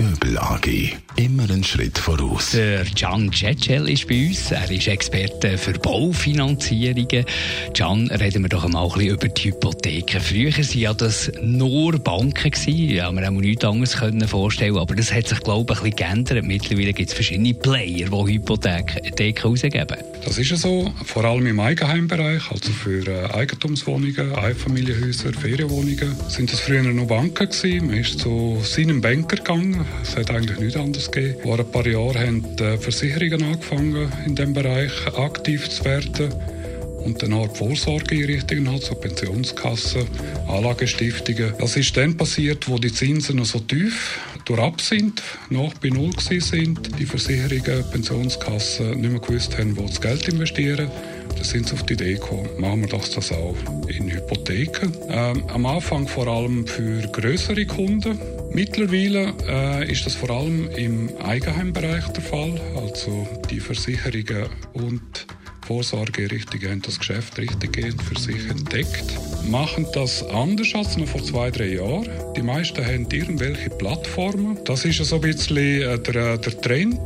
Göbel AG. Immer einen Schritt voraus. Der Can Cecel ist bei uns. Er ist Experte für Baufinanzierungen. Can, reden wir doch einmal ein bisschen über die Hypotheken. Früher waren ja das nur Banken. Gewesen. Ja, wir haben nichts anderes können vorstellen Aber das hat sich, glaube ich, ein bisschen geändert. Mittlerweile gibt es verschiedene Player, die Hypotheken rausgeben. Das ist ja so. Vor allem im Eigenheimbereich, also für äh, Eigentumswohnungen, Einfamilienhäuser, Ferienwohnungen, sind das früher noch Banken gewesen. Man ist zu seinem Banker gegangen. Es hat eigentlich nichts anderes gegeben. Vor ein paar Jahren haben die Versicherungen angefangen, in diesem Bereich aktiv zu werden und dann halt Vorsorgeeinrichtungen hat, so Pensionskassen, Anlagestiftungen. Das ist dann passiert, wo die Zinsen so tief durchab sind, noch bei Null sind, die Versicherungen, Pensionskassen nicht mehr gewusst haben, wo das Geld investieren. Da sind sie auf die Idee gekommen, machen wir das, das auch in Hypotheken. Ähm, am Anfang vor allem für größere Kunden, Mittlerweile äh, ist das vor allem im Eigenheimbereich der Fall. Also die Versicherungen und Vorsorgeeinrichtungen haben das Geschäft richtiggehend für sich entdeckt. Machen das anders als noch vor zwei, drei Jahren. Die meisten haben irgendwelche Plattformen. Das ist so ein bisschen äh, der, der Trend.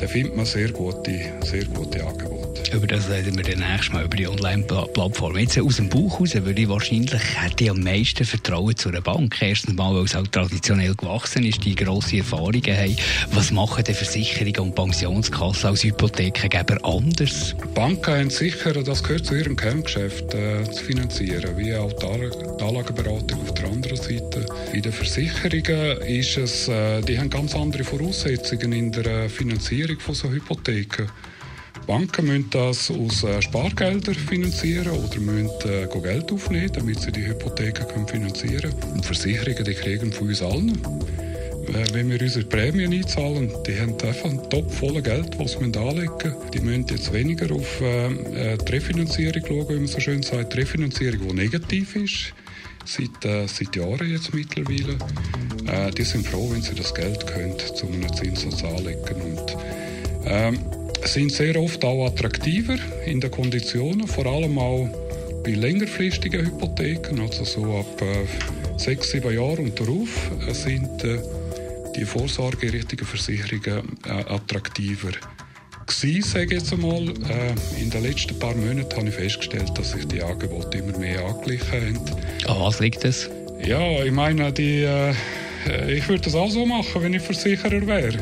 Da findet man sehr gute, sehr gute Angebote. Über das reden wir dann nächstes Mal, über die Online-Plattform. Jetzt aus dem Bauch heraus würde ich wahrscheinlich hätte ich am meisten Vertrauen zu einer Bank. Erstens mal, weil es auch traditionell gewachsen ist, die grosse Erfahrungen haben. Was machen die Versicherungen und Pensionskassen als Hypothekengeber anders? Banken haben sicher, das gehört zu ihrem Kerngeschäft, äh, zu finanzieren, wie auch die Anlageberatung auf der anderen Seite. Bei den Versicherungen ist es, äh, die haben ganz andere Voraussetzungen in der äh, Finanzierung von so Hypotheken. Banken müssen das aus äh, Spargeldern finanzieren oder müssen äh, Geld aufnehmen, damit sie die Hypotheken können finanzieren können. Und Versicherungen die kriegen von uns allen. Äh, wenn wir unsere Prämien einzahlen, die haben einfach einen Topf voller Geld, das sie anlegen müssen. Die müssen jetzt weniger auf die Refinanzierung schauen, wie man so schön sagt. Die Refinanzierung, die negativ ist seit, äh, seit Jahren jetzt mittlerweile. Äh, die sind froh, wenn sie das Geld können, zu einem Zinssatz anlegen. Und, ähm, sind sehr oft auch attraktiver in den Konditionen, vor allem auch bei längerfristigen Hypotheken, also so ab äh, sechs, sieben Jahren und darauf äh, sind äh, die vorsorgerichtigen Versicherungen äh, attraktiver gewesen, sage ich jetzt einmal. Äh, in den letzten paar Monaten habe ich festgestellt, dass sich die Angebote immer mehr angeglichen haben. An was liegt das? Ja, ich meine, die, äh, ich würde das auch so machen, wenn ich Versicherer wäre.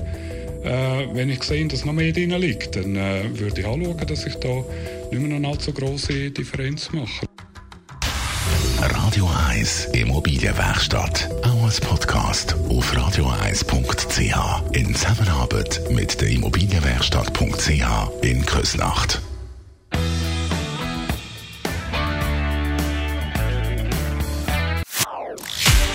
Äh, wenn ich sehe, dass noch mehr drin liegt, dann äh, würde ich anschauen, dass ich da nicht mehr eine allzu große Differenz mache. Radio 1 Immobilienwerkstatt. Auch als Podcast auf radio1.ch. In Zusammenarbeit mit der Immobilienwerkstatt.ch in Küsnacht.